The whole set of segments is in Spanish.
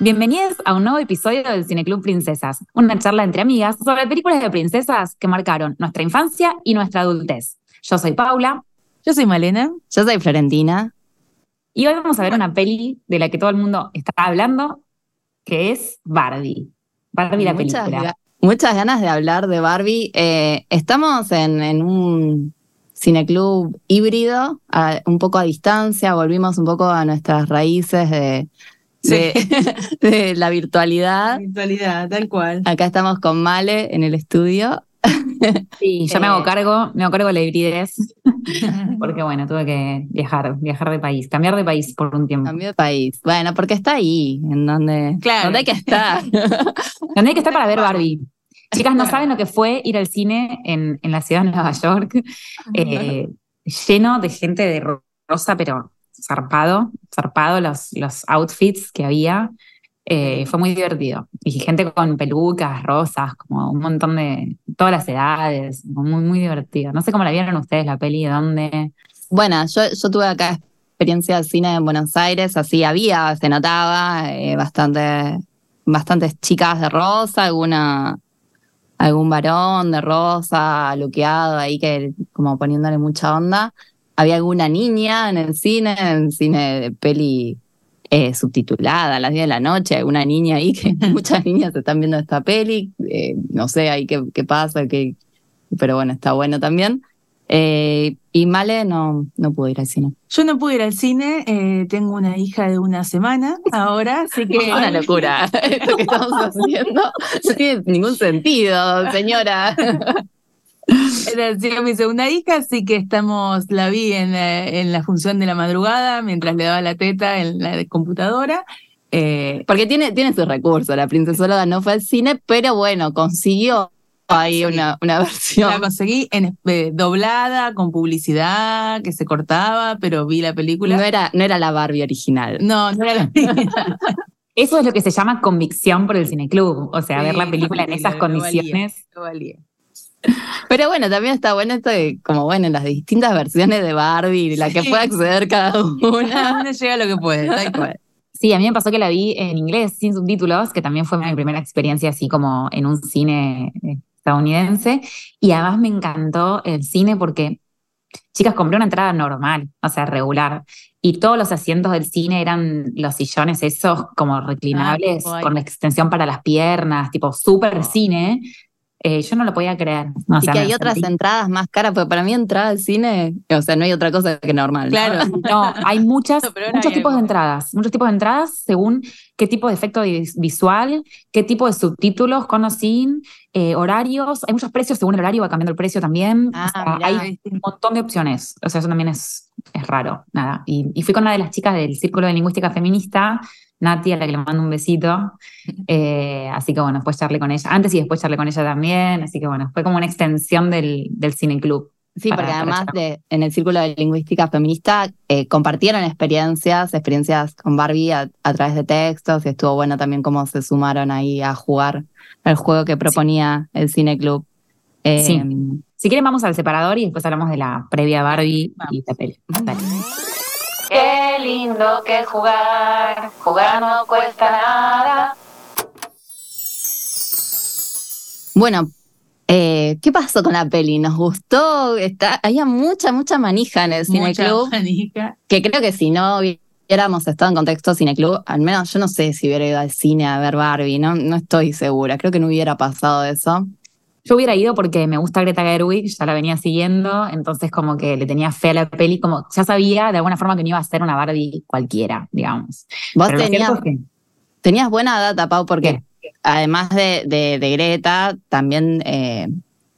Bienvenidos a un nuevo episodio del Cineclub Princesas, una charla entre amigas sobre películas de princesas que marcaron nuestra infancia y nuestra adultez. Yo soy Paula. Yo soy Malena. Yo soy Florentina. Y hoy vamos a ver una peli de la que todo el mundo está hablando, que es Barbie. Barbie la película. Muchas ganas de hablar de Barbie. Eh, estamos en, un cineclub híbrido, un poco a distancia, volvimos un poco a nuestras raíces de, de, la virtualidad. virtualidad, tal cual. Acá estamos con Male en el estudio. Sí, yo me hago eh, cargo, me hago cargo de la hibridez, porque bueno, tuve que viajar, viajar de país, cambiar de país por un tiempo. Cambiar de país, bueno, porque está ahí, en donde, claro. hay que estar. donde hay que estar para ver Barbie. Chicas, no saben lo que fue ir al cine en, en la ciudad de Nueva York, eh, lleno de gente de rosa, pero zarpado, zarpado los, los outfits que había. Eh, fue muy divertido. Y gente con pelucas, rosas, como un montón de, todas las edades, muy, muy divertido. No sé cómo la vieron ustedes la peli, dónde. Bueno, yo, yo tuve acá experiencia de cine en Buenos Aires, así había, se notaba, eh, bastante, bastantes chicas de rosa, alguna, algún varón de rosa, luqueado ahí, que como poniéndole mucha onda. Había alguna niña en el cine, en cine de peli eh, subtitulada a las 10 de la noche, alguna niña ahí, que muchas niñas están viendo esta peli, eh, no sé ahí qué, qué pasa, qué, pero bueno, está bueno también. Eh, y Male no, no pudo ir al cine. Yo no pude ir al cine, tengo una hija de una semana ahora, así que... una locura, esto que estamos haciendo no tiene ningún sentido, señora. Era mi segunda hija, así que estamos, la vi en la, función de la madrugada mientras le daba la teta en la computadora. Eh, porque tiene, tiene sus recursos, la princesa Lola no fue al cine, pero bueno, consiguió ahí una, una versión. La conseguí en, eh, doblada, con publicidad, que se cortaba, pero vi la película. No era, no era la Barbie original. No, no era la original. Eso es lo que se llama convicción por el cineclub, o sea, ver la película en esas condiciones. valía. Pero bueno, también está bueno esto de, como bueno, las distintas versiones de Barbie, la que pueda acceder cada una. Uno llega lo que puede, tal cual. Sí, a mí me pasó que la vi en inglés, sin subtítulos, que también fue mi primera experiencia así como en un cine eh, estadounidense. Y además me encantó el cine porque, chicas, compré una entrada normal, o sea, regular. Y todos los asientos del cine eran los sillones esos como reclinables, con la extensión para las piernas, tipo súper cine. Eh, yo no lo podía creer. y que hay otras entradas más caras, porque para mí entrar al cine, o sea, no hay otra cosa que normal. Claro, no, hay muchas, muchos tipos de entradas, muchos tipos de entradas según qué tipo de efecto visual, qué tipo de subtítulos con o sin, eh, horarios, hay muchos precios según el horario, va cambiando el precio también. Ah, hay un montón de opciones, o sea, eso también es, es raro, nada. Y, y fui con una de las chicas del Círculo de Lingüística Feminista, Nati, a la que le mando un besito. Eh, así que bueno, después charlé con ella, antes y después charlé con ella también. Así que bueno, fue como una extensión del, del Cine Club. Sí, porque además de, en el Círculo de Lingüística Feminista eh, compartieron experiencias, experiencias con Barbie a, través de textos y estuvo bueno también cómo se sumaron ahí a jugar el juego que proponía el Cine Club. sí. Em, si quieren vamos al separador y después hablamos de la previa Barbie y la peli. Qué lindo que jugar, jugar no cuesta nada. Bueno, eh, ¿qué pasó con la peli? ¿Nos gustó? Está, había mucha, mucha manija en el cineclub. Que creo que si no hubiéramos estado en contexto cineclub, al menos yo no sé si hubiera ido al cine a ver Barbie, no, no estoy segura. Creo que no hubiera pasado eso. Yo hubiera ido porque me gusta Greta Gerwig, ya la venía siguiendo, entonces como que le tenía fe a la peli, como ya sabía de alguna forma que no iba a ser una Barbie cualquiera, digamos. Vos tenías, buena data, Pau, porque además de, de, Greta, también eh,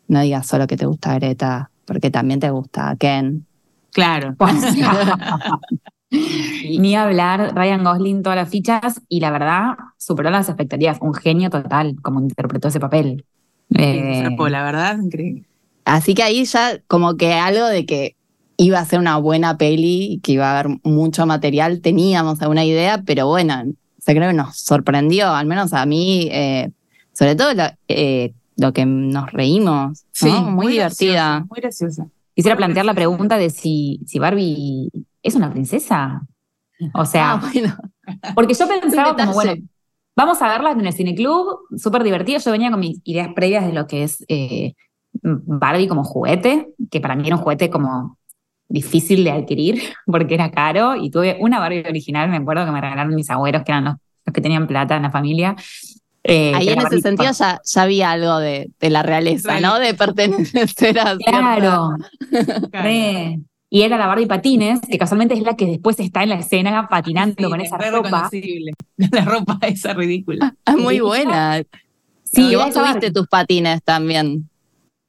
no digas solo que te gusta Greta, porque también te gusta Ken. Claro. Ni hablar, Ryan Gosling, todas las fichas, y la verdad, superó las expectativas. Un genio total, como interpretó ese papel. Eh, la verdad, increíble. Así que ahí ya como que algo de que iba a ser una buena peli y que iba a haber mucho material, teníamos alguna idea, pero bueno, se creo que nos sorprendió, al menos a mí, eh, sobre todo lo, eh, lo, que nos reímos. Sí, muy, divertida. muy graciosa. Quisiera plantear la pregunta de si, si Barbie es una princesa. O sea, ah, porque yo pensaba como, bueno, Vamos a verlas en el cineclub, súper divertido. Yo venía con mis ideas previas de lo que es eh, Barbie como juguete, que para mí era un juguete como difícil de adquirir porque era caro y tuve una Barbie original, me acuerdo que me regalaron mis abuelos, que eran los, que tenían plata en la familia. Eh, Ahí en ese sentido ya, ya, había algo de, de la realeza, ¿no? De pertenecer a Claro. Y era la Barbie Patines, que casualmente es la que después está en la escena patinando con esa ropa. La ropa esa ridícula. Ah, muy buena. Sí, vos tuviste tus patines también.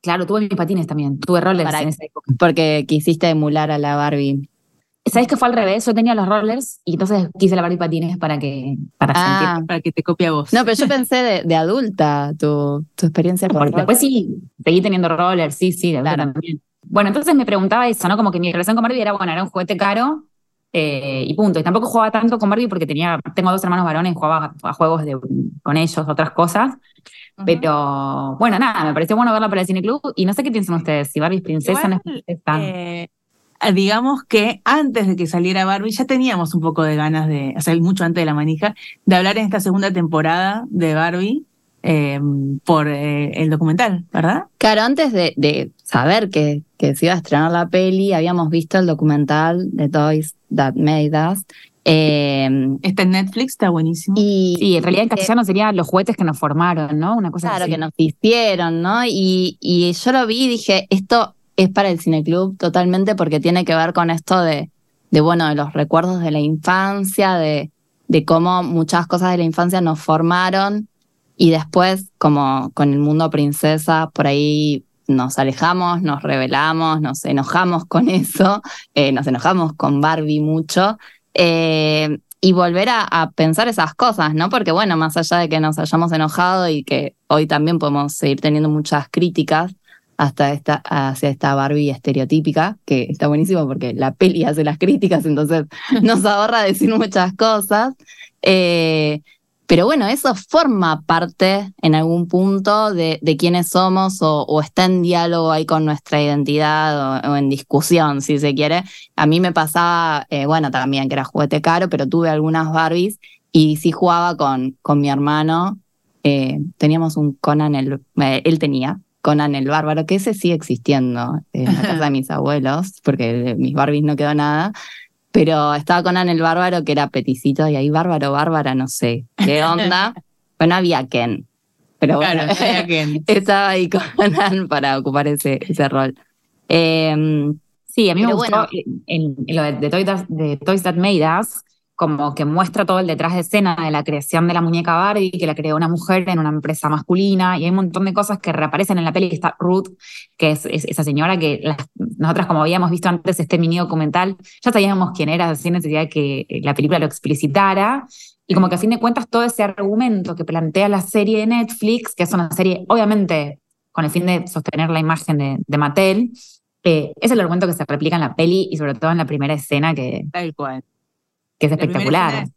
Claro, tuve mis patines también. Tuve rollers en esa época. Porque quisiste emular a la Barbie. ¿Sabes que fue al revés? Yo tenía los rollers y entonces quise la Barbie patines para que para ah, para que te copie a vos. No, pero yo pensé de, adulta tu, tu experiencia con Después sí, seguí teniendo rollers, sí, sí, de verdad también. Bueno, entonces me preguntaba eso, ¿no? Como que mi relación con Barbie era, bueno, era un juguete caro eh, y punto. Y tampoco jugaba tanto con Barbie porque tenía, tengo dos hermanos varones, jugaba a juegos de, con ellos, otras cosas. Pero bueno, nada, me pareció bueno verla para el Cine Club y no sé qué piensan ustedes, si Barbie es princesa no es princesa. Eh, digamos que antes de que saliera Barbie ya teníamos un poco de ganas de, o sea, mucho antes de la manija, de hablar en esta segunda temporada de Barbie Em, por eh, el documental, ¿verdad? Claro, antes de, saber que, que, se iba a estrenar la peli, habíamos visto el documental de Toys That Made Us. Eh, está en Netflix, está buenísimo. Y, en realidad en castellano sería los juguetes que nos formaron, ¿no? Una cosa Claro, que nos hicieron, ¿no? Y, y yo lo vi y dije, esto es para el cineclub totalmente porque tiene que ver con esto de, de bueno, de los recuerdos de la infancia, de, de cómo muchas cosas de la infancia nos formaron y después, como con el mundo princesa, por ahí nos alejamos, nos rebelamos, nos enojamos con eso, eh, nos enojamos con Barbie mucho. Eh, y volver a, pensar esas cosas, ¿no? Porque bueno, más allá de que nos hayamos enojado y que hoy también podemos seguir teniendo muchas críticas hasta esta, hacia esta Barbie estereotípica, que está buenísimo porque la peli hace las críticas, entonces nos ahorra decir muchas cosas. Eh, pero bueno, eso forma parte en algún punto de, de quiénes somos o, está en diálogo ahí con nuestra identidad o, en discusión, si se quiere. A mí me pasaba, eh, bueno, también que era juguete caro, pero tuve algunas Barbies y sí jugaba con, con mi hermano. Eh, teníamos un Conan, el, eh, él tenía Conan el Bárbaro, que ese sigue existiendo en la casa de mis abuelos, porque de mis Barbies no quedó nada. Pero estaba Conan el Bárbaro, que era peticito, y ahí Bárbaro, Bárbara, no sé qué onda. bueno, había Ken. Pero bueno, estaba ahí Conan para ocupar ese, ese rol. Em, sí, a mí me gustó en, lo de, Toys, de Toys That Made Us, como que muestra todo el detrás de escena de la creación de la muñeca Barbie, que la creó una mujer en una empresa masculina, y hay un montón de cosas que reaparecen en la peli, está Ruth, que es, esa señora que nosotras como habíamos visto antes este mini documental, ya sabíamos quién era, sin necesidad de que la película lo explicitara, y como que a fin de cuentas todo ese argumento que plantea la serie de Netflix, que es una serie obviamente con el fin de sostener la imagen de, de Mattel, eh, es el argumento que se replica en la peli y sobre todo en la primera escena que... Tal cual que es espectacular.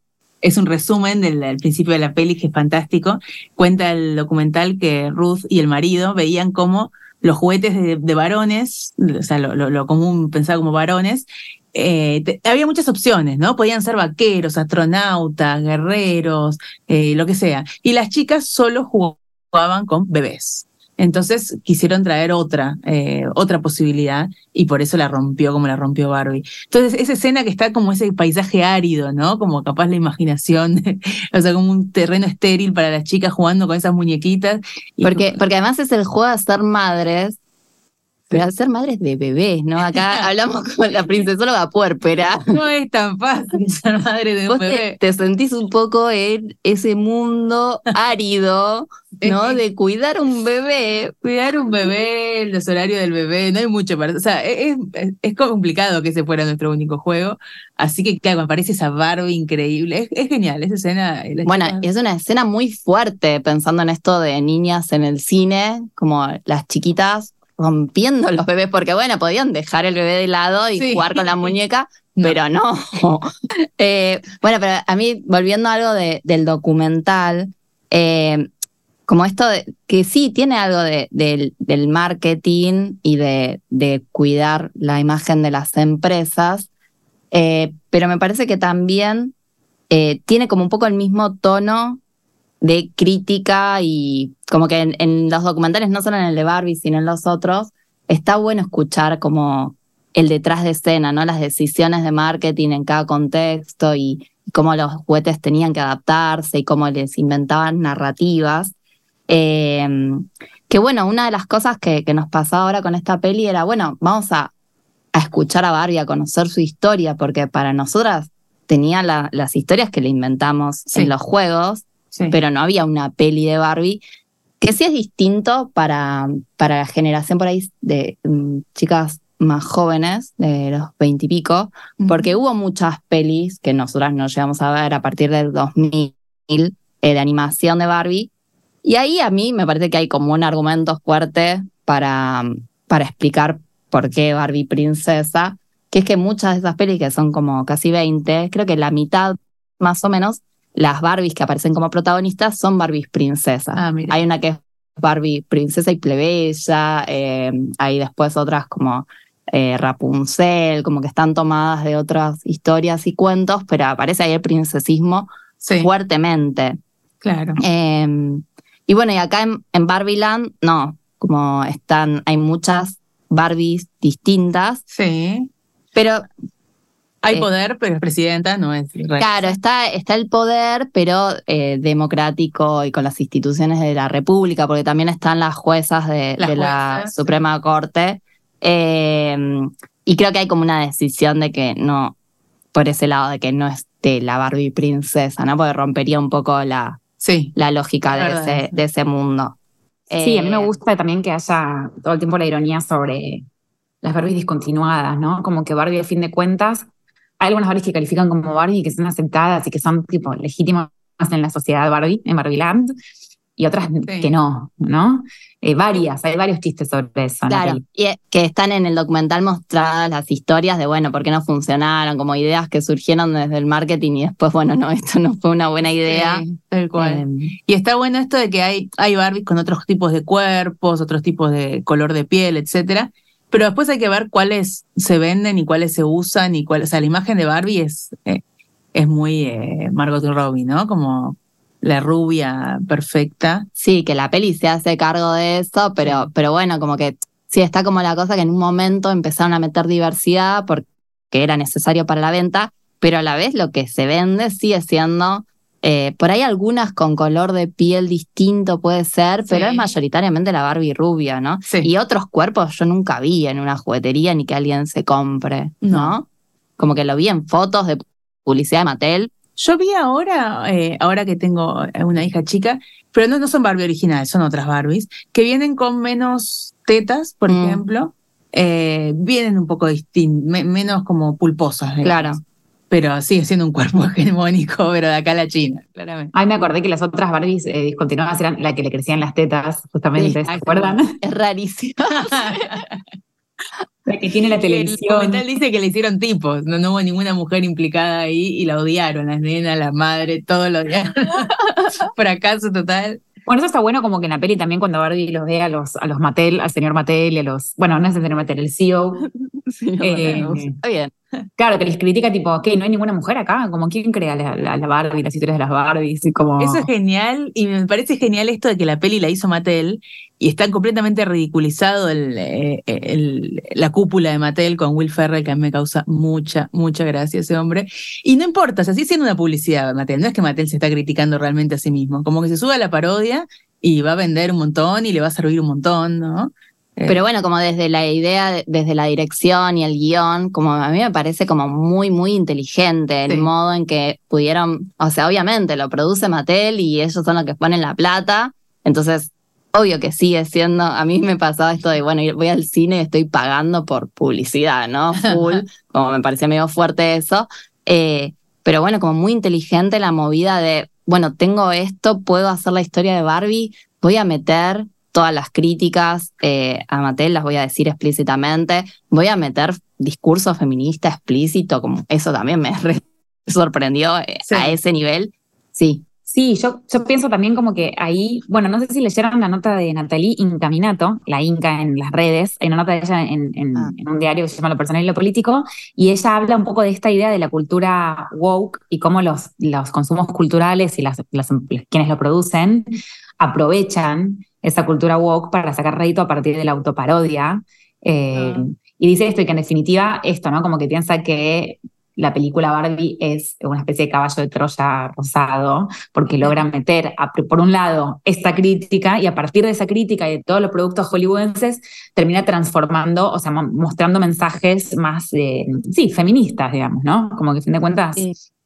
Es un resumen del, principio de la peli, que es fantástico. Cuenta el documental que Ruth y el marido veían como los juguetes de, varones, o sea, lo, común pensado como varones, eh, había muchas opciones, ¿no? Podían ser vaqueros, astronautas, guerreros, eh, lo que sea. Y las chicas solo jugaban con bebés. Entonces quisieron traer otra, eh, otra posibilidad y por eso la rompió como la rompió Barbie. Entonces esa escena que está como ese paisaje árido, ¿no? Como capaz la imaginación, o sea, como un terreno estéril para las chicas jugando con esas muñequitas. Porque, porque además es el juego de ser madres pero al ser madres de bebés, ¿no? Acá hablamos con la princesóloga puerpera. No es tan fácil ser madre de un bebé. Te, sentís un poco en ese mundo árido, ¿no? De cuidar un bebé. Cuidar un bebé, el horario del bebé, no hay mucho para. O sea, es, es, complicado que ese fuera nuestro único juego. Así que, claro, me parece esa Barbie increíble. Es, genial, esa escena. Bueno, es una escena muy fuerte pensando en esto de niñas en el cine, como las chiquitas rompiendo los bebés, porque bueno, podían dejar el bebé de lado y jugar con la muñeca, pero no. Eh, bueno, pero a mí, volviendo a algo del documental, eh, como esto de, que sí tiene algo de, del marketing y de, de, cuidar la imagen de las empresas, eh, pero me parece que también tiene como un poco el mismo tono de crítica y como que en, en, los documentales, no solo en el de Barbie, sino en los otros, está bueno escuchar como el detrás de escena, ¿no? Las decisiones de marketing en cada contexto y, cómo los juguetes tenían que adaptarse y cómo les inventaban narrativas. Eh, que bueno, una de las cosas que, que, nos pasaba ahora con esta peli era, bueno, vamos a, a escuchar a Barbie, a conocer su historia, porque para nosotras tenía las historias que le inventamos en los juegos, pero no había una peli de Barbie, que sí es distinto para, para la generación por ahí de mm, chicas más jóvenes, de los veintipico, porque hubo muchas pelis que nosotras nos llegamos a ver a partir del 2000 eh, de animación de Barbie. Y ahí a mí me parece que hay como un argumento fuerte para, para explicar por qué Barbie princesa, que es que muchas de esas pelis, que son como casi 20, creo que la mitad más o menos, las Barbies que aparecen como protagonistas son Barbies princesas. Ah, hay una que es Barbie princesa y plebeya, eh, hay después otras como eh, Rapunzel, como que están tomadas de otras historias y cuentos, pero aparece ahí el princesismo fuertemente. Claro. Em, y bueno, y acá en, en Barbieland, no, como están, hay muchas Barbies distintas. Sí. Pero hay eh, poder, pero es presidenta no es. Claro, está, está el poder, pero eh, democrático y con las instituciones de la República, porque también están las juezas de, la Suprema Corte. Eh, y creo que hay como una decisión de que no, por ese lado, de que no esté la Barbie princesa, ¿no? Porque rompería un poco la, sí, la lógica de ese, de ese mundo. Sí, a mí me gusta también que haya todo el tiempo la ironía sobre las Barbies discontinuadas, ¿no? Como que Barbie, a fin de cuentas, hay algunas Barbies que califican como Barbie y que son aceptadas y que son tipo legítimas en la sociedad Barbie, en Barbieland, y otras que no, ¿no? Eh, varias, hay varios chistes sobre eso. Claro, y que están en el documental mostradas las historias de, bueno, por qué no funcionaron, como ideas que surgieron desde el marketing y después, bueno, no, esto no fue una buena idea. tal cual. Em, y está bueno esto de que hay, hay Barbies con otros tipos de cuerpos, otros tipos de color de piel, etcétera, pero después hay que ver cuáles se venden y cuáles se usan y cuáles. O sea, la imagen de Barbie es, eh, es muy eh, Margot Robbie, ¿no? Como la rubia perfecta. Sí, que la peli se hace cargo de eso, pero, pero bueno, como que sí está como la cosa que en un momento empezaron a meter diversidad porque era necesario para la venta, pero a la vez lo que se vende sigue siendo eh, por ahí algunas con color de piel distinto puede ser, pero es mayoritariamente la Barbie rubia, ¿no? Y otros cuerpos yo nunca vi en una juguetería ni que alguien se compre, ¿no? Como que lo vi en fotos de publicidad de Mattel. Yo vi ahora, eh, ahora que tengo una hija chica, pero no, no son Barbie originales, son otras Barbies, que vienen con menos tetas, por mm. ejemplo, eh, vienen un poco distintas, menos como pulposas. Claro pero sigue siendo un cuerpo hegemónico, pero de acá a la China, claramente. Ay, me acordé que las otras Barbies eh, discontinuadas eran la que le crecían las tetas, justamente, ¿se acuerdan? Es rarísimo. la que tiene la televisión. El dice que le hicieron tipos, no, hubo ninguna mujer implicada ahí y la odiaron, las nenas, la madre, todo lo odiaron. Fracaso total. Bueno, eso está bueno como que en la peli también cuando Barbie los ve a los, a los Mattel, al señor Mattel y a los, bueno, no es el señor Mattel, el CEO. Eh, está bien. Claro, que les critica tipo, ok, no hay ninguna mujer acá, como quién crea la, la, Barbie, las historias de las Barbies como... Eso es genial y me parece genial esto de que la peli la hizo Mattel y está completamente ridiculizado el, eh, el, la cúpula de Mattel con Will Ferrell, que a mí me causa mucha, mucha gracia ese hombre. Y no importa, o sea, sigue siendo una publicidad Mattel, no es que Mattel se está criticando realmente a sí mismo, como que se sube a la parodia y va a vender un montón y le va a servir un montón, ¿no? Eh. Pero bueno, como desde la idea, desde la dirección y el guion, como a mí me parece como muy, muy inteligente el modo en que pudieron, o sea, obviamente lo produce Mattel y ellos son los que ponen la plata, entonces obvio que sigue siendo, a mí me pasaba esto de, bueno, voy al cine y estoy pagando por publicidad, ¿no? Full, como me parecía medio fuerte eso, eh, pero bueno, como muy inteligente la movida de, bueno, tengo esto, puedo hacer la historia de Barbie, voy a meter todas las críticas eh, a Mattel, las voy a decir explícitamente, voy a meter discurso feminista explícito, como eso también me sorprendió eh, a ese nivel. Sí, Sí, yo, yo pienso también como que ahí, bueno, no sé si leyeron la nota de Natalie Incaminato, la Inca en las redes, hay una nota de ella en, ah. en, un diario que se llama Lo Personal y Lo Político, y ella habla un poco de esta idea de la cultura woke y cómo los, los consumos culturales y las, quienes lo producen aprovechan esa cultura woke para sacar rédito a partir de la autoparodia. Eh, ah. Y dice esto, y que en definitiva esto, ¿no? Como que piensa que la película Barbie es una especie de caballo de Troya rosado, porque logra meter, por un lado, esta crítica y a partir de esa crítica y de todos los productos hollywoodenses, termina transformando, o sea, mostrando mensajes más, sí, feministas, digamos, ¿no? Como que, a fin de cuentas,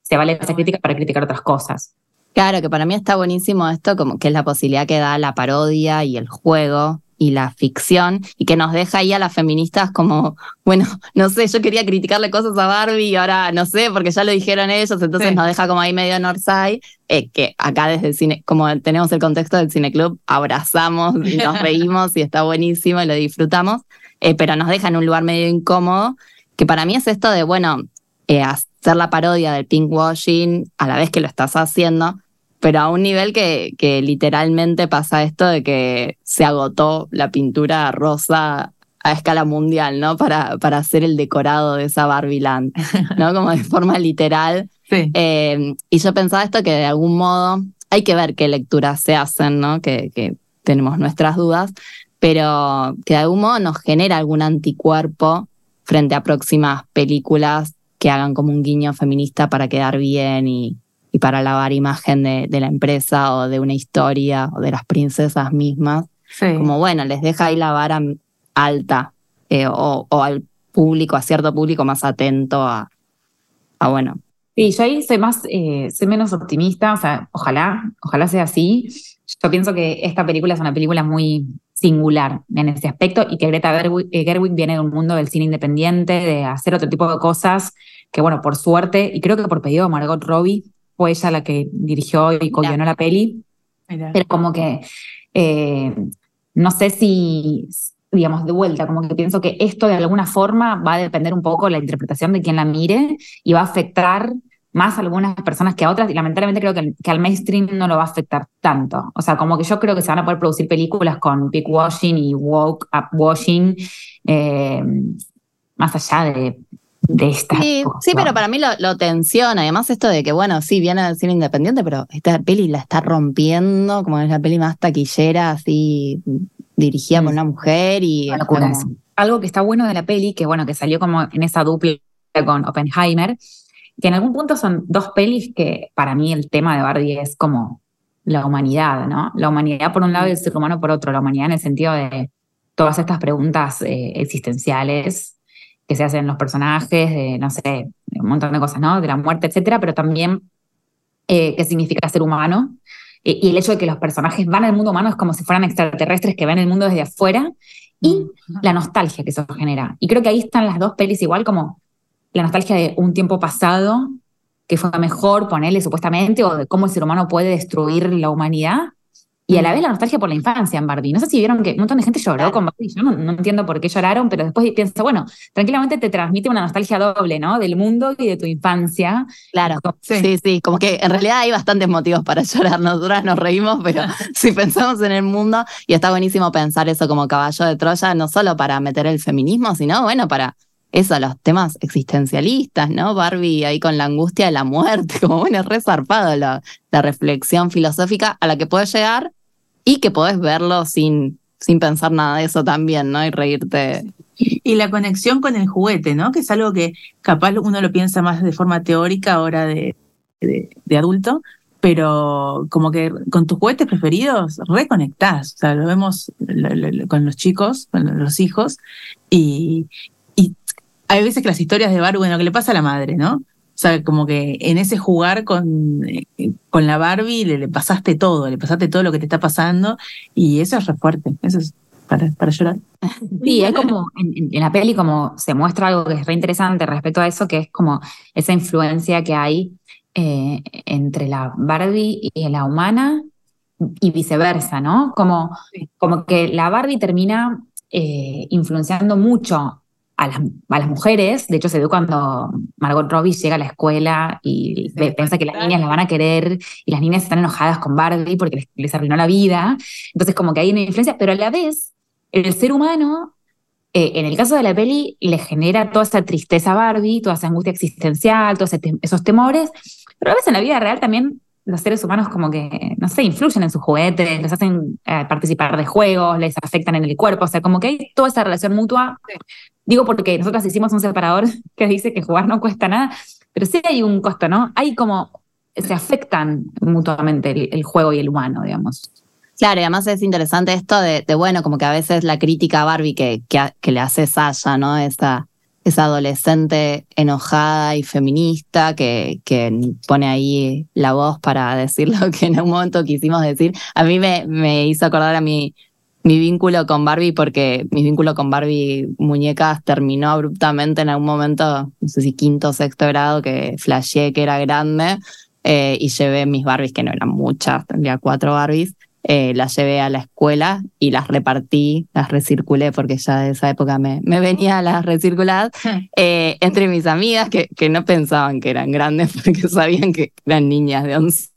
se vale esa crítica para criticar otras cosas. Claro, que para mí está buenísimo esto, como que es la posibilidad que da la parodia y el juego y la ficción y que nos deja ahí a las feministas como, bueno, no sé, yo quería criticarle cosas a Barbie y ahora no sé, porque ya lo dijeron ellos, entonces nos deja como ahí medio Northside, eh, que acá desde el cine, como tenemos el contexto del cineclub, abrazamos y nos reímos y está buenísimo y lo disfrutamos, eh, pero nos deja en un lugar medio incómodo, que para mí es esto de, bueno, eh, hacer la parodia del pinkwashing a la vez que lo estás haciendo, pero a un nivel que, que literalmente pasa esto de que se agotó la pintura rosa a escala mundial, ¿no? Para, para hacer el decorado de esa Barbie Land, ¿no? Como de forma literal. Eh, y yo pensaba esto que de algún modo hay que ver qué lecturas se hacen, ¿no? Que, que tenemos nuestras dudas, pero que de algún modo nos genera algún anticuerpo frente a próximas películas que hagan como un guiño feminista para quedar bien y, y para lavar imagen de, la empresa o de una historia o de las princesas mismas. Como bueno, les deja ahí la vara alta eh, o, al público, a cierto público más atento a, a bueno. Sí, yo ahí soy más, eh, soy menos optimista, o sea, ojalá, ojalá sea así. Yo pienso que esta película es una película muy singular en ese aspecto y que Greta Gerwig, eh, Gerwig viene de un mundo del cine independiente, de hacer otro tipo de cosas, que bueno, por suerte, y creo que por pedido de Margot Robbie, fue ella la que dirigió y co la peli. Pero como que eh, no sé si, digamos, de vuelta, como que pienso que esto de alguna forma va a depender un poco de la interpretación de quien la mire y va a afectar más a algunas personas que a otras, y lamentablemente creo que, que, al mainstream no lo va a afectar tanto. O sea, como que yo creo que se van a poder producir películas con big washing y woke up washing, eh, más allá de de esta. Sí, sí, pero para mí lo, tensiona. Además, esto de que, bueno, sí, viene a cine independiente, pero esta peli la está rompiendo, como es la peli más taquillera, así dirigida por una mujer y. Algo que está bueno de la peli, que bueno, que salió como en esa dupla con Oppenheimer, que en algún punto son dos pelis que para mí el tema de Barbie es como la humanidad, ¿no? La humanidad por un lado y el ser humano por otro. La humanidad en el sentido de todas estas preguntas eh, existenciales que se hacen los personajes, de, no sé, un montón de cosas, ¿no? De la muerte, etcétera, pero también eh, qué significa ser humano. Y, el hecho de que los personajes van al mundo humano es como si fueran extraterrestres que ven el mundo desde afuera y la nostalgia que eso genera. Y creo que ahí están las dos pelis igual como la nostalgia de un tiempo pasado que fue mejor, ponerle supuestamente, o de cómo el ser humano puede destruir la humanidad, y a la vez la nostalgia por la infancia en Barbie. No sé si vieron que un montón de gente lloró con Barbie. Yo no, entiendo por qué lloraron, pero después pienso, bueno, tranquilamente te transmite una nostalgia doble, ¿no? Del mundo y de tu infancia. Claro. Sí. sí, Como que en realidad hay bastantes motivos para llorar. Nosotras nos reímos, pero si pensamos en el mundo, y está buenísimo pensar eso como caballo de Troya, no solo para meter el feminismo, sino, bueno, para eso, los temas existencialistas, ¿no? Barbie ahí con la angustia de la muerte, como bueno, es resarpado la, la reflexión filosófica a la que puede llegar y que podés verlo sin, sin pensar nada de eso también, ¿no? Y reírte. Y la conexión con el juguete, ¿no? Que es algo que capaz uno lo piensa más de forma teórica ahora de, de, adulto, pero como que con tus juguetes preferidos reconectás. O sea, lo vemos con los chicos, con los hijos, y, y hay veces que las historias de Barbie, bueno, que le pasa a la madre, ¿no? O sea, como que en ese jugar con, eh, con la Barbie le, pasaste todo, le pasaste todo lo que te está pasando y eso es re fuerte, eso es para, para llorar. Sí, es como en, la peli como se muestra algo que es re interesante respecto a eso, que es como esa influencia que hay eh, entre la Barbie y la humana y viceversa, ¿no? Como, como que la Barbie termina eh, influenciando mucho a las, a las mujeres. De hecho, se ve cuando Margot Robbie llega a la escuela y piensa que las niñas la van a querer y las niñas están enojadas con Barbie porque les, arruinó la vida. Entonces, como que hay una influencia, pero a la vez, el ser humano, eh, en el caso de la peli, le genera toda esa tristeza a Barbie, toda esa angustia existencial, todos esos temores, pero a veces en la vida real también los seres humanos como que, no sé, influyen en sus juguetes, les hacen eh, participar de juegos, les afectan en el cuerpo, o sea, como que hay toda esa relación mutua. Digo porque nosotros hicimos un separador que dice que jugar no cuesta nada, pero sí hay un costo, ¿no? Hay como, se afectan mutuamente el, juego y el humano, digamos. Claro, y además es interesante esto de, bueno, como que a veces la crítica a Barbie que, que, le hace Sasha, ¿no? Esa esa adolescente enojada y feminista que, que, pone ahí la voz para decir lo que en un momento quisimos decir. A mí me, me hizo acordar a mi, mi vínculo con Barbie porque mi vínculo con Barbie muñecas terminó abruptamente en algún momento, no sé si quinto o sexto grado, que flasheé que era grande eh, y llevé mis Barbies, que no eran muchas, tendría cuatro Barbies, eh, las llevé a la escuela y las repartí, las recirculé porque ya de esa época me, me venía las recirculadas eh, entre mis amigas que, que no pensaban que eran grandes porque sabían que eran niñas de 11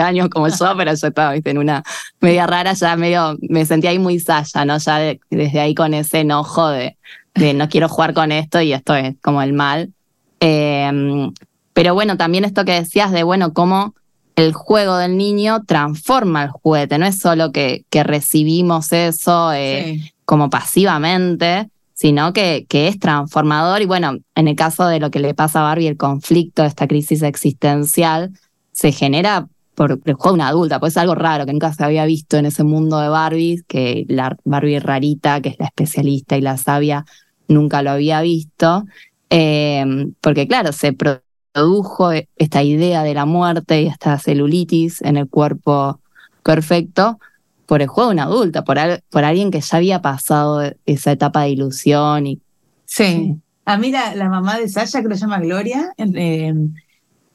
años como yo, pero yo estaba en una media rara, ya medio, me sentía ahí muy saya, ¿no? Ya desde ahí con ese enojo de, de, no quiero jugar con esto y esto es como el mal. Em, pero bueno, también esto que decías de, bueno, cómo el juego del niño transforma el juguete, no es solo que, que recibimos eso eh, como pasivamente, sino que, que, es transformador. Y bueno, en el caso de lo que le pasa a Barbie, el conflicto, esta crisis existencial, se genera por el juego de una adulta, pues es algo raro que nunca se había visto en ese mundo de Barbie, que la Barbie rarita, que es la especialista y la sabia, nunca lo había visto. Eh, porque claro, se, produjo esta idea de la muerte y esta celulitis en el cuerpo perfecto por el juego de una adulta, por, por alguien que ya había pasado esa etapa de ilusión. Y, sí. A mí la, mamá de Sasha, que lo llama Gloria, eh,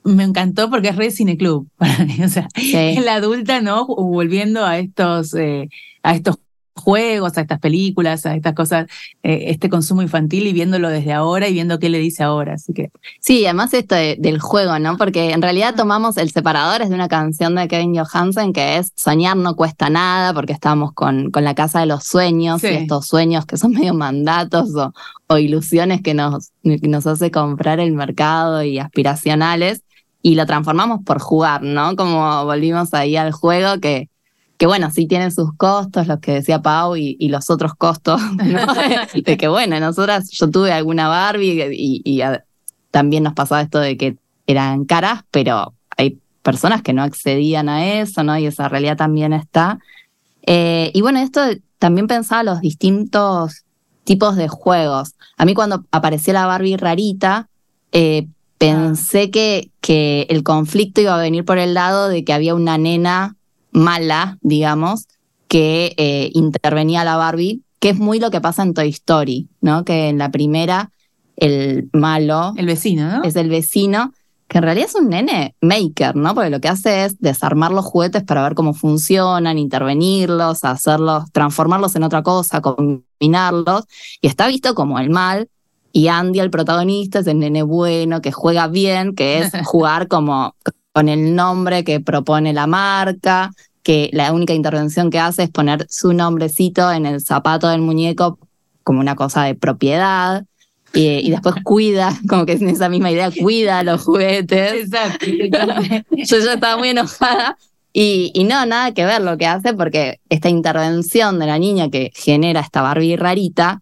me encantó porque es re cineclub para mí. O sea, es la adulta, ¿no? Volviendo a estos, eh, a estos juegos, a estas películas, a estas cosas, eh, este consumo infantil y viéndolo desde ahora y viendo qué le dice ahora. Así que. Sí, además esto del juego, ¿no? Porque en realidad tomamos el separador es de una canción de Kevin Johansen que es Soñar no cuesta nada, porque estamos con, con la casa de los sueños y estos sueños que son medio mandatos o, o ilusiones que nos, nos hace comprar el mercado y aspiracionales. Y lo transformamos por jugar, ¿no? Como volvimos ahí al juego que, que bueno, sí tienen sus costos, los que decía Pau, y, los otros costos, de, que bueno, nosotras, yo tuve alguna Barbie y, también nos pasaba esto de que eran caras, pero hay personas que no accedían a eso, ¿no? Y esa realidad también está. Eh, y bueno, esto también pensaba los distintos tipos de juegos. A mí cuando apareció la Barbie rarita, eh, pensé que, que el conflicto iba a venir por el lado de que había una nena mala, digamos, que eh, intervenía la Barbie, que es muy lo que pasa en Toy Story, ¿no? Que en la primera el malo... El vecino, ¿no? Es el vecino, que en realidad es un nene maker, ¿no? Porque lo que hace es desarmar los juguetes para ver cómo funcionan, intervenirlos, hacerlos, transformarlos en otra cosa, combinarlos, y está visto como el mal, y Andy, el protagonista, es el nene bueno, que juega bien, que es jugar como con el nombre que propone la marca, que la única intervención que hace es poner su nombrecito en el zapato del muñeco como una cosa de propiedad. Y, después cuida, como que es esa misma idea, cuida los juguetes. Exacto. Yo ya estaba muy enojada. Y, y, no, nada que ver lo que hace, porque esta intervención de la niña que genera esta Barbie rarita,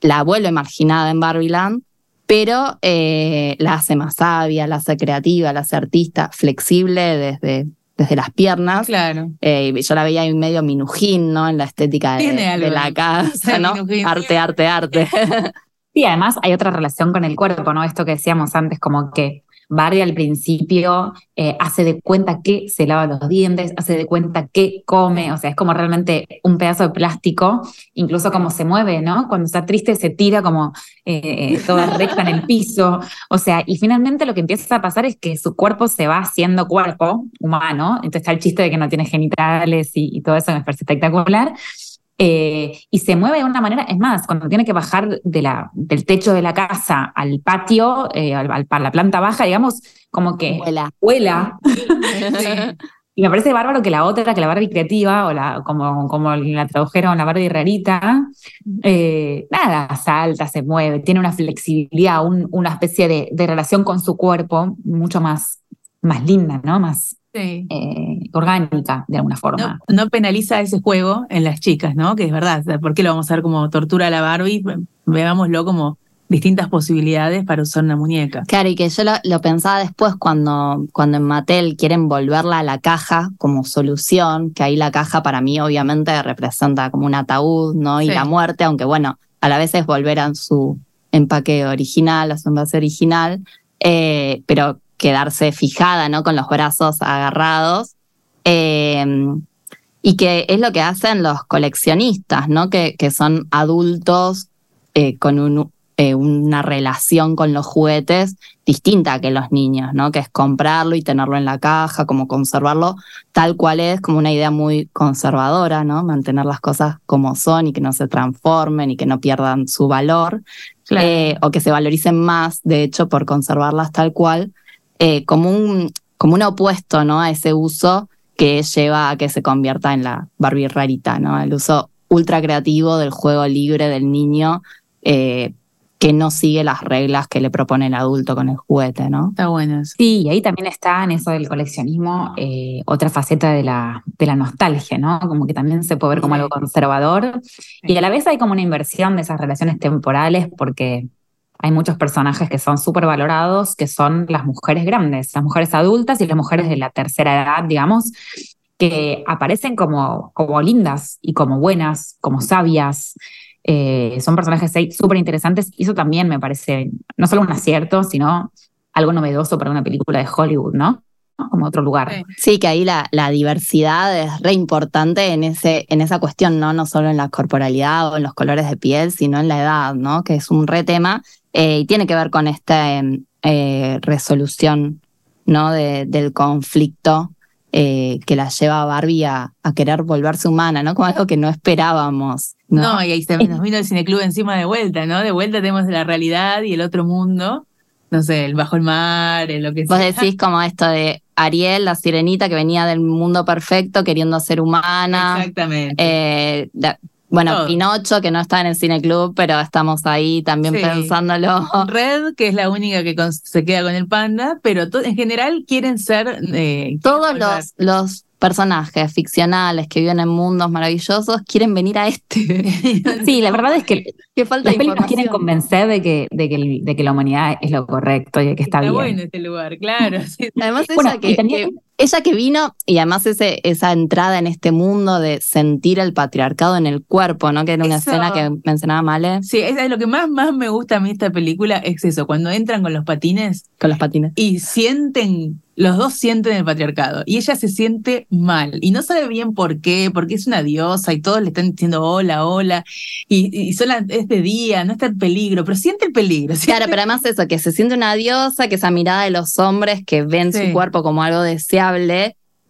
la vuelve marginada en Barbieland pero eh, la hace más sabia, la hace creativa, la hace artista, flexible desde, desde las piernas. Claro. Eh, yo la veía ahí medio minujín, ¿no? En la estética de, la casa, ¿no? Arte, arte, arte. Sí, además hay otra relación con el cuerpo, ¿no? Esto que decíamos antes, como que Barbie al principio eh, hace de cuenta que se lava los dientes, hace de cuenta que come, o sea, es como realmente un pedazo de plástico, incluso como se mueve, ¿no? Cuando está triste se tira como eh, toda recta en el piso, o sea, y finalmente lo que empieza a pasar es que su cuerpo se va haciendo cuerpo humano, entonces está el chiste de que no tiene genitales y, y todo eso me parece espectacular. Eh, y se mueve de una manera, es más, cuando tiene que bajar de la, del techo de la casa al patio, eh, al, la planta baja, digamos, como que vuela. Y me parece bárbaro que la otra, que la Barbie creativa, o la, como, como la tradujeron, la Barbie rarita, eh, nada, salta, se mueve, tiene una flexibilidad, una especie de, de, relación con su cuerpo mucho más, más linda, ¿no? Más, eh, orgánica de alguna forma. No, penaliza ese juego en las chicas, ¿no? Que es verdad, ¿por qué lo vamos a ver como tortura a la Barbie? Veámoslo como distintas posibilidades para usar una muñeca. Claro, y que yo lo, pensaba después cuando, cuando en Mattel quieren volverla a la caja como solución, que ahí la caja para mí obviamente representa como un ataúd, ¿no? Y la muerte, aunque bueno, a la vez es volver a su empaque original, a su envase original, eh, pero quedarse fijada, ¿no? Con los brazos agarrados. Em, y que es lo que hacen los coleccionistas, ¿no? Que, que son adultos eh, con un, eh, una relación con los juguetes distinta que los niños, ¿no? Que es comprarlo y tenerlo en la caja, como conservarlo tal cual es, como una idea muy conservadora, ¿no? Mantener las cosas como son y que no se transformen y que no pierdan su valor, eh, o que se valoricen más, de hecho, por conservarlas tal cual. Eh, como, un, como un opuesto ¿no? a ese uso que lleva a que se convierta en la Barbie rarita, ¿no? El uso ultra creativo del juego libre del niño eh, que no sigue las reglas que le propone el adulto con el juguete, ¿no? Está bueno. Sí, y ahí también está en eso del coleccionismo eh, otra faceta de la, de la nostalgia, ¿no? Como que también se puede ver como algo conservador. Y a la vez hay como una inversión de esas relaciones temporales porque hay muchos personajes que son súper valorados, que son las mujeres grandes, las mujeres adultas y las mujeres de la tercera edad, digamos, que aparecen como, como lindas y como buenas, como sabias. Eh, son personajes súper interesantes y eso también me parece no solo un acierto, sino algo novedoso para una película de Hollywood, ¿no? como otro lugar. Sí, que ahí la, la, diversidad es re importante en, ese, en esa cuestión, ¿no? No solo en la corporalidad o en los colores de piel, sino en la edad, ¿no? Que es un re tema eh, y tiene que ver con esta em, eh, resolución ¿no? del conflicto eh, que la lleva a Barbie a, querer volverse humana, ¿no? Como algo que no esperábamos. No, y ahí se nos vino el cineclub encima de vuelta, ¿no? De vuelta tenemos la realidad y el otro mundo. No sé, el bajo el mar, lo que sea. Vos decís como esto de Ariel, la sirenita que venía del mundo perfecto queriendo ser humana. Exactamente. Bueno, Pinocho, que no está en el cine club, pero estamos ahí también pensándolo. Red, que es la única que se queda con el panda, pero en general quieren ser. Eh, Todos los, los personajes ficcionales que viven en mundos maravillosos quieren venir a este. sí, la verdad es que, falta las películas quieren convencer de que, de, que, de que la humanidad es lo correcto y de que está, está bien. bueno este lugar, claro. Además, ella, que, ella que vino, y además ese, esa entrada en este mundo de sentir el patriarcado en el cuerpo, ¿no? Que era una escena que mencionaba Male. Sí, es lo que más, más me gusta a mí esta película, es eso, cuando entran con los patines. Con los patines. Y sienten los dos sienten el patriarcado y ella se siente mal y no sabe bien por qué, porque es una diosa y todos le están diciendo hola, hola y, y es de día, no está en peligro, pero siente el peligro. Claro, pero además eso, que se siente una diosa, que esa mirada de los hombres que ven su cuerpo como algo deseable,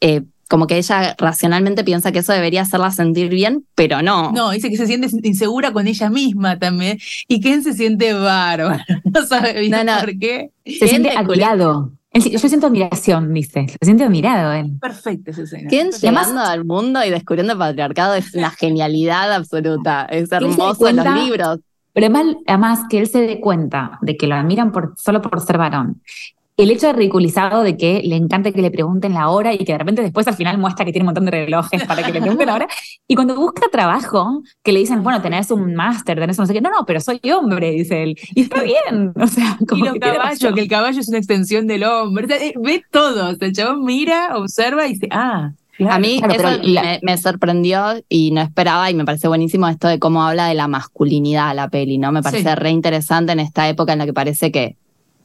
eh, como que ella racionalmente piensa que eso debería hacerla sentir bien, pero no. No, dice que se siente insegura con ella misma también y que se siente bárbaro, no sabe bien por qué. Se siente admirado. Yo siento admiración, dice. Se siente admirado él. Perfecto esa escena. ¿Quién llegando al mundo y descubriendo el patriarcado es una genialidad absoluta. Es hermoso en los libros. Pero además, que él se dé cuenta de que lo admiran por, solo por ser varón el hecho de ridiculizado de que le encanta que le pregunten la hora y que de repente después al final muestra que tiene un montón de relojes para que le pregunten la hora. Y cuando busca trabajo, que le dicen, bueno, tenés un máster, tenés un no sé qué. No, no, pero soy hombre, dice él. Y está bien. O sea, como y los caballos, que el caballo es una extensión del hombre. Eh, ve todo. O sea, el chabón mira, observa y dice, ah. a mí eso me, sorprendió y no esperaba y me parece buenísimo esto de cómo habla de la masculinidad la peli, ¿no? Me parece re interesante en esta época en la que parece que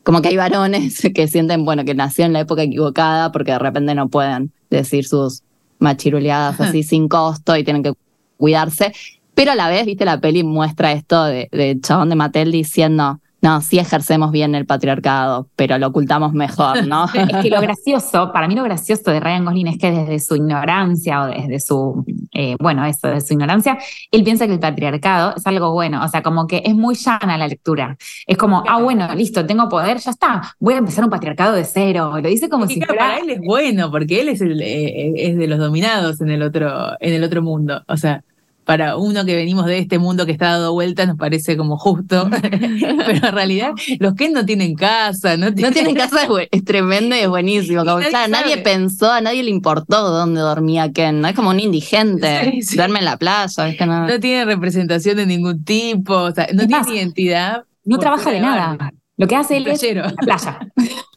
como que hay varones que sienten, bueno, que nació en la época equivocada porque de repente no pueden decir sus machiruleadas así sin costo y tienen que cuidarse. Pero a la vez, viste, la peli muestra esto de, de chabón de Mattel diciendo, no, sí ejercemos bien el patriarcado, pero lo ocultamos mejor, ¿no? es que lo gracioso, para mí lo gracioso de Ryan Gosling es que desde su ignorancia o desde su eh, bueno, eso de su ignorancia, él piensa que el patriarcado es algo bueno, o sea, como que es muy llana la lectura. Es como, ah, bueno, listo, tengo poder, ya está, voy a empezar un patriarcado de cero. Lo dice como si fuera... Para él es bueno, porque él es, el, eh, es de los dominados en el otro, en el otro mundo. O sea, para uno que venimos de este mundo que está dado vuelta nos parece como justo, pero en realidad los Ken no tienen casa, no tienen, casa, es, tremendo y es buenísimo. nadie, pensó, a nadie le importó dónde dormía Ken, ¿no? Es como un indigente, duerme en la plaza. no, tiene representación de ningún tipo, o sea, no tiene identidad. No trabaja de nada. Lo que hace él es la playa.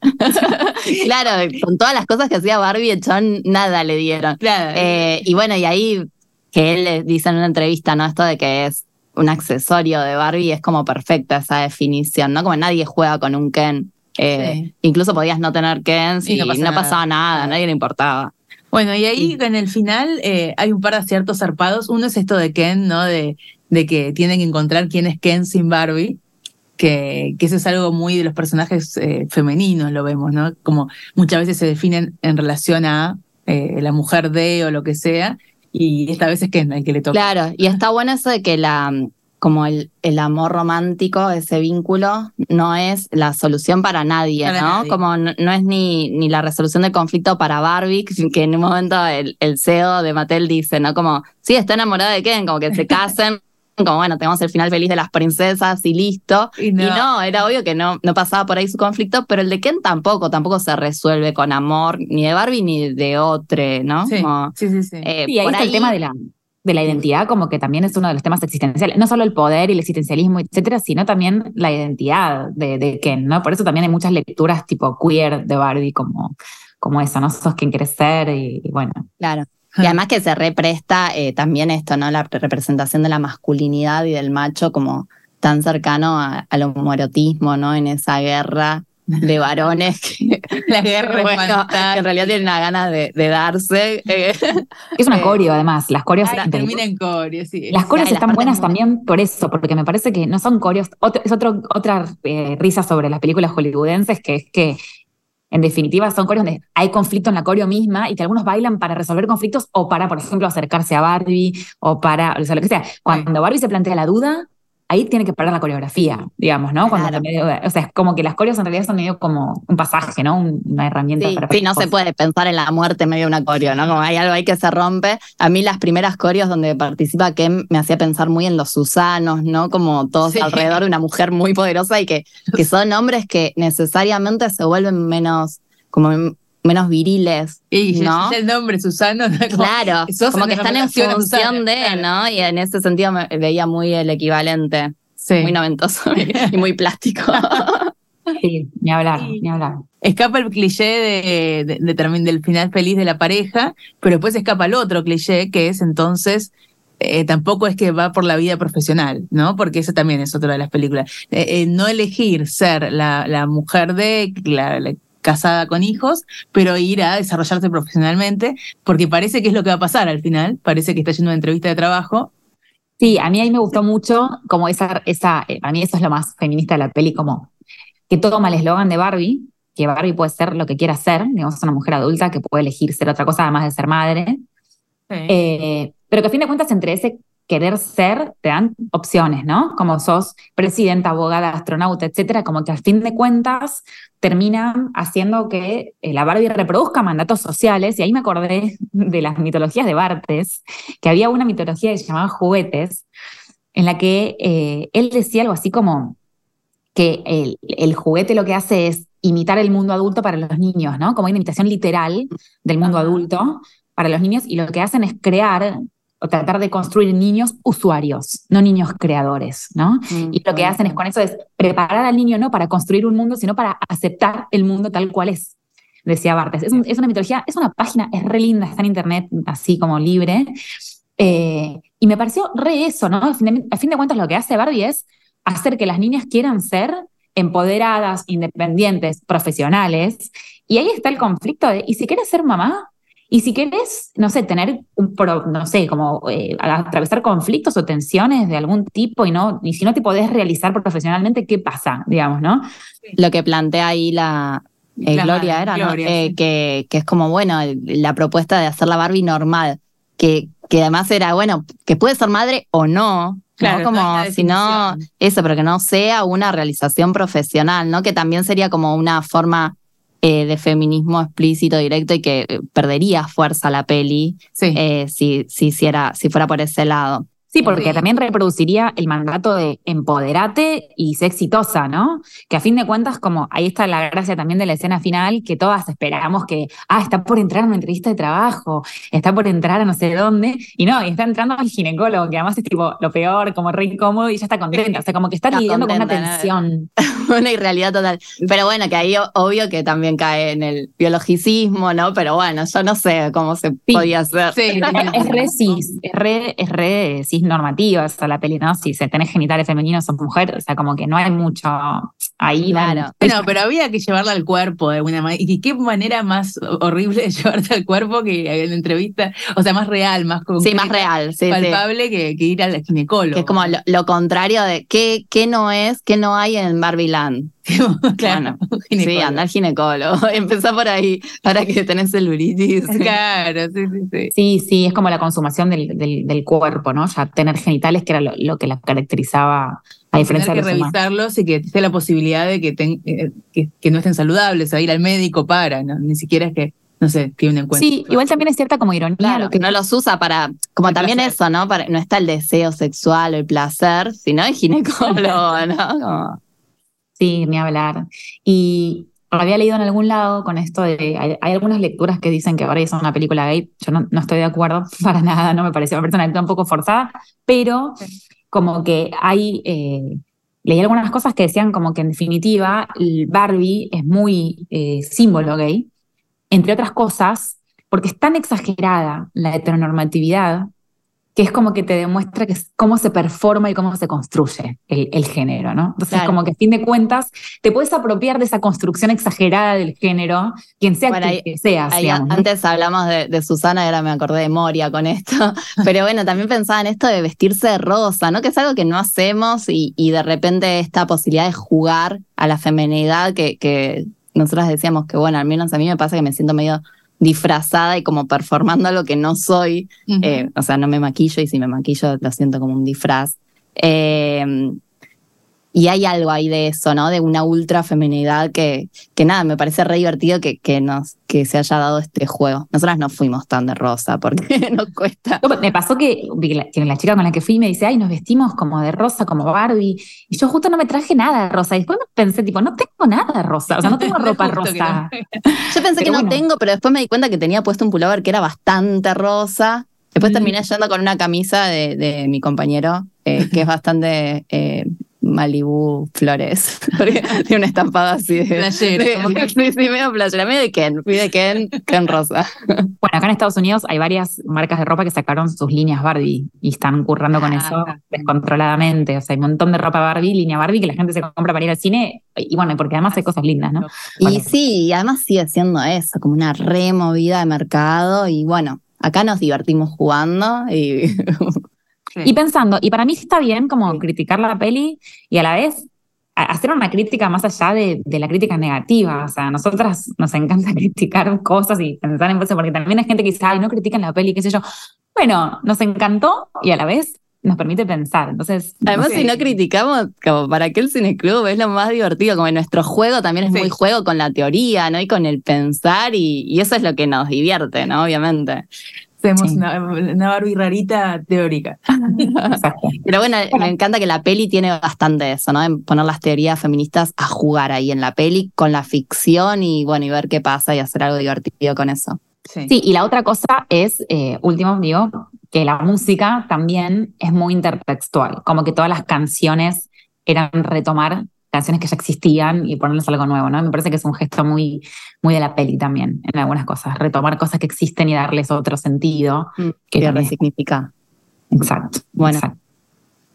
claro, con todas las cosas que hacía Barbie, John nada le dieron. Claro. Eh, y bueno, y ahí que él dice en una entrevista, ¿no? Esto de que es un accesorio de Barbie es como perfecta esa definición, ¿no? Como nadie juega con un Ken. Eh, incluso podías no tener Ken y no, pasaba nada, a nadie le importaba. Bueno, y ahí en el final eh, hay un par de aciertos zarpados. Uno es esto de Ken, ¿no? De, de que tienen que encontrar quién es Ken sin Barbie. Que, que eso es algo muy de los personajes eh, femeninos, lo vemos, ¿no? Como muchas veces se definen en relación a la mujer de o lo que sea, y esta vez es Ken el que le toca. Claro, y está bueno eso de que la como el, el amor romántico, ese vínculo, no es la solución para nadie, ¿no? Como no, es ni, ni la resolución del conflicto para Barbie, que en un momento el, el CEO de Mattel dice, ¿no? Como, sí, está enamorada de Ken, como que se casen, como bueno, tenemos el final feliz de las princesas y listo. Y no, era obvio que no, no pasaba por ahí su conflicto, pero el de Ken tampoco, tampoco se resuelve con amor, ni de Barbie ni de otro, ¿no? Sí, sí, sí. Eh, y ahí está el tema de la, de la identidad, como que también es uno de los temas existenciales, no solo el poder y el existencialismo, etcétera, sino también la identidad de, de Ken, ¿no? Por eso también hay muchas lecturas tipo queer de Barbie, como, como eso, ¿no? Sos quien quieres ser y bueno. Claro. Y además que se represta eh, también esto, ¿no? La representación de la masculinidad y del macho como tan cercano al homoerotismo, ¿no? En esa guerra de varones que, la guerra en realidad tienen una ganas de, darse. Eh. Es una coreo, además. Las coreos termina en coreo, sí. Las coreos están buenas también por eso, porque me parece que no son coreos. es otro, otra eh, risa sobre las películas hollywoodenses, que es que en definitiva, son coreos donde hay conflicto en la coreo misma y que algunos bailan para resolver conflictos o para, por ejemplo, acercarse a Barbie o para, o sea, lo que sea. Cuando Barbie se plantea la duda, ahí tiene que parar la coreografía, digamos, ¿no? Cuando o sea, es como que las coreos en realidad son medio como un pasaje, ¿no? una herramienta sí, Sí, no se puede pensar en la muerte en medio de una coreo, ¿no? Como hay algo ahí que se rompe. A mí las primeras coreos donde participa Kem me hacía pensar muy en los Susanos, ¿no? Como todos alrededor de una mujer muy poderosa y que, que son hombres que necesariamente se vuelven menos como menos viriles. Y ¿no? el nombre, Susano. Claro, como que están en función de, ¿no? Y en ese sentido me veía muy el equivalente. Sí. Muy noventoso y muy plástico. Sí, ni hablar, ni hablar. Escapa el cliché de, de, del final feliz de la pareja, pero después escapa el otro cliché, que es entonces eh, tampoco es que va por la vida profesional, ¿no? Porque eso también es otra de las películas. Eh, eh, no elegir ser la, la mujer de, la, casada con hijos, pero ir a desarrollarse profesionalmente, porque parece que es lo que va a pasar al final, parece que está yendo una entrevista de trabajo. Sí, a mí ahí me gustó mucho como esa, esa, eh, a mí eso es lo más feminista de la peli, como que toma el eslogan de Barbie, que Barbie puede ser lo que quiera ser, digamos, es una mujer adulta que puede elegir ser otra cosa además de ser madre, eh, pero que a fin de cuentas entre ese querer ser, te dan opciones, ¿no? Como sos presidenta, abogada, astronauta, etcétera, como que al fin de cuentas terminan haciendo que eh, la Barbie reproduzca mandatos sociales, y ahí me acordé de las mitologías de Bartes, que había una mitología que se llamaba Juguetes, en la que eh, él decía algo así como que el, el juguete lo que hace es imitar el mundo adulto para los niños, ¿no? Como una imitación literal del mundo adulto para los niños, y lo que hacen es crear o tratar de construir niños usuarios, no niños creadores, ¿no? Mm, y lo que hacen es con eso es preparar al niño no para construir un mundo, sino para aceptar el mundo tal cual es, decía Bartes. Es, una mitología, es una página, es re linda, está en internet así como libre. Eh, y me pareció re eso, ¿no? A fin, de, a fin de cuentas lo que hace Barbie es hacer que las niñas quieran ser empoderadas, independientes, profesionales. Y ahí está el conflicto de, ¿y si quieres ser mamá? Y si querés, no sé, tener un, no sé, como eh, atravesar conflictos o tensiones de algún tipo y no, y si no te podés realizar profesionalmente, ¿qué pasa? Digamos, ¿no? Lo que plantea ahí la, eh, Gloria era, ¿no? Eh, que, que es como, bueno, la propuesta de hacer la Barbie normal, que que además era, bueno, que puede ser madre o no, Claro, Como no una si no, eso, pero que no sea una realización profesional, ¿no? Que también sería como una forma eh, de feminismo explícito, directo y que eh, perdería fuerza la peli Sí. eh, si, si, hiciera, si fuera por ese lado. Sí, porque Sí. también reproduciría el mandato de empoderate y sé exitosa, ¿no? Que a fin de cuentas, como ahí está la gracia también de la escena final, que todas esperamos que, ah, está por entrar a una entrevista de trabajo, está por entrar a no sé dónde, y no, y está entrando al ginecólogo, que además es tipo lo peor, como re incómodo, y ya está contenta, o sea, como que está Está lidiando con una tensión. una irrealidad total. Pero bueno, que ahí obvio que también cae en el biologicismo, ¿no? Pero bueno, yo no sé cómo se podía hacer. Sí, Es re cis, es re, es re cis normativa esa la peli, ¿no? Si se tenés genitales femeninos sos mujer, o sea, como que no hay mucho ahí. Claro. Bueno, pero había que llevarla al cuerpo de alguna manera. ¿Y qué manera más horrible de llevarte al cuerpo que en la entrevista? O sea, más real, más concreta, Sí, más real, sí, sí. palpable Que, que ir al ginecólogo. Que es como lo, lo contrario de qué, qué no es, qué no hay en Barbie Land. claro, un Sí, anda al ginecólogo. Empezá por ahí, para que tenés celulitis. Claro, sí, sí, sí. Sí, sí, es como la consumación del, del, del cuerpo, ¿no? Ya tener genitales, que era lo, lo que la caracterizaba, a diferencia Tener de los revisarlos y que esté la posibilidad de que, ten- eh, que, que no estén saludables, o ir al médico para, ¿no? ni siquiera es que, no sé, que un encuentro. Sí, igual también es cierta como ironía Claro, lo que no los usa para, como El también placer. eso, ¿no? Para, no está el deseo sexual o el placer, sino el ginecólogo, ¿no? Como- Sí, ni hablar. Y había leído en algún lado con esto de. Hay, hay algunas lecturas que dicen que ahora es una película gay. Yo no, no estoy de acuerdo para nada, no me parece. Me parece una lectura un poco forzada, pero como que hay. eh, leí algunas cosas que decían como que en definitiva el Barbie es muy eh, símbolo gay, entre otras cosas, porque es tan exagerada la heteronormatividad que es como que te demuestra que cómo se performa y cómo se construye el, el género, ¿no? Entonces, Claro. como que a fin de cuentas, te puedes apropiar de esa construcción exagerada del género, quien sea Bueno, que, ahí- que seas, Ahí digamos, ¿no? antes hablamos de, de Susana y ahora me acordé de Moria con esto. Pero bueno, también pensaba en esto de vestirse de rosa, ¿no? Que es algo que no hacemos y, y de repente esta posibilidad de jugar a la feminidad que, que nosotras decíamos que, bueno, al menos a mí me pasa que me siento medio disfrazada y como performando algo que no soy. Eh, o sea, no me maquillo y si me maquillo lo siento como un disfraz. Eh, y hay algo ahí de eso, ¿no? De una ultra feminidad que, que nada, me parece re divertido que, que, nos, que se haya dado este juego. Nosotras no fuimos tan de rosa porque nos cuesta. Me pasó que, que la, chica con la que fui me dice, ay, nos vestimos como de rosa, como Barbie. Y yo justo no me traje nada de rosa. Y después pensé, tipo, no tengo nada de rosa. O sea, no tengo ropa rosa. no. Yo pensé Pero que no bueno. tengo, pero después me di cuenta que tenía puesto un pullover que era bastante rosa. Después Mm. terminé yendo con una camisa de, de mi compañero, eh, que es bastante eh, Malibu Flores. Porque tiene una estampada así de. Playera, de- sí, sí, medio playera, medio de Ken. Fui de Ken, Ken rosa. Bueno, acá en Estados Unidos hay varias marcas de ropa que sacaron sus líneas Barbie y están currando con Ah, eso descontroladamente. O sea, hay un montón de ropa Barbie, línea Barbie, que la gente se compra para ir al cine. Y bueno, porque además hay cosas lindas, ¿no? Y sí, y además sigue siendo eso, como una removida de mercado. Y bueno, acá nos divertimos jugando y Sí. Y pensando, y para mí está bien como criticar la peli y a la vez hacer una crítica más allá de, de la crítica negativa. O sea, a nosotras nos encanta criticar cosas y pensar en eso, porque también hay gente que dice, ay, no critican la peli, qué sé yo. Bueno, nos encantó y a la vez nos permite pensar. Entonces, Además, Sí. si no criticamos, como para qué el cineclub es lo más divertido, como nuestro juego también es Sí. muy juego con la teoría, ¿no? Y con el pensar, y, y eso es lo que nos divierte, ¿no? Obviamente. Hacemos Sí. una, una Barbie rarita teórica. exacto. Pero bueno, Bueno. me encanta que la peli tiene bastante eso, ¿no? En poner las teorías feministas a jugar ahí en la peli con la ficción y bueno, y ver qué pasa y hacer algo divertido con eso. Sí. Sí, y la otra cosa es, eh, último, digo, que la música también es muy intertextual, como que todas las canciones eran retomar canciones que ya existían y ponerles algo nuevo, ¿no? Me parece que es un gesto muy, muy de la peli también, en algunas cosas, retomar cosas que existen y darles otro sentido. Mm, Que también- resignifica. Exacto. Bueno. exacto.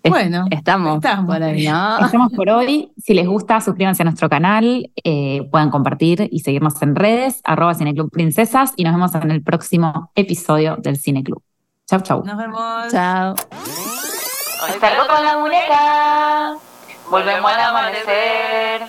Bueno, Estamos. estamos. por ahí, ¿no? Estamos por hoy. Si les gusta, suscríbanse a nuestro canal, eh, puedan compartir y seguirnos en redes, arroba Cineclub Princesas, y nos vemos en el próximo episodio del Cineclub. Chau, chau. nos vemos. Chao. Hoy salgo con la muñeca, Volvemos al amanecer.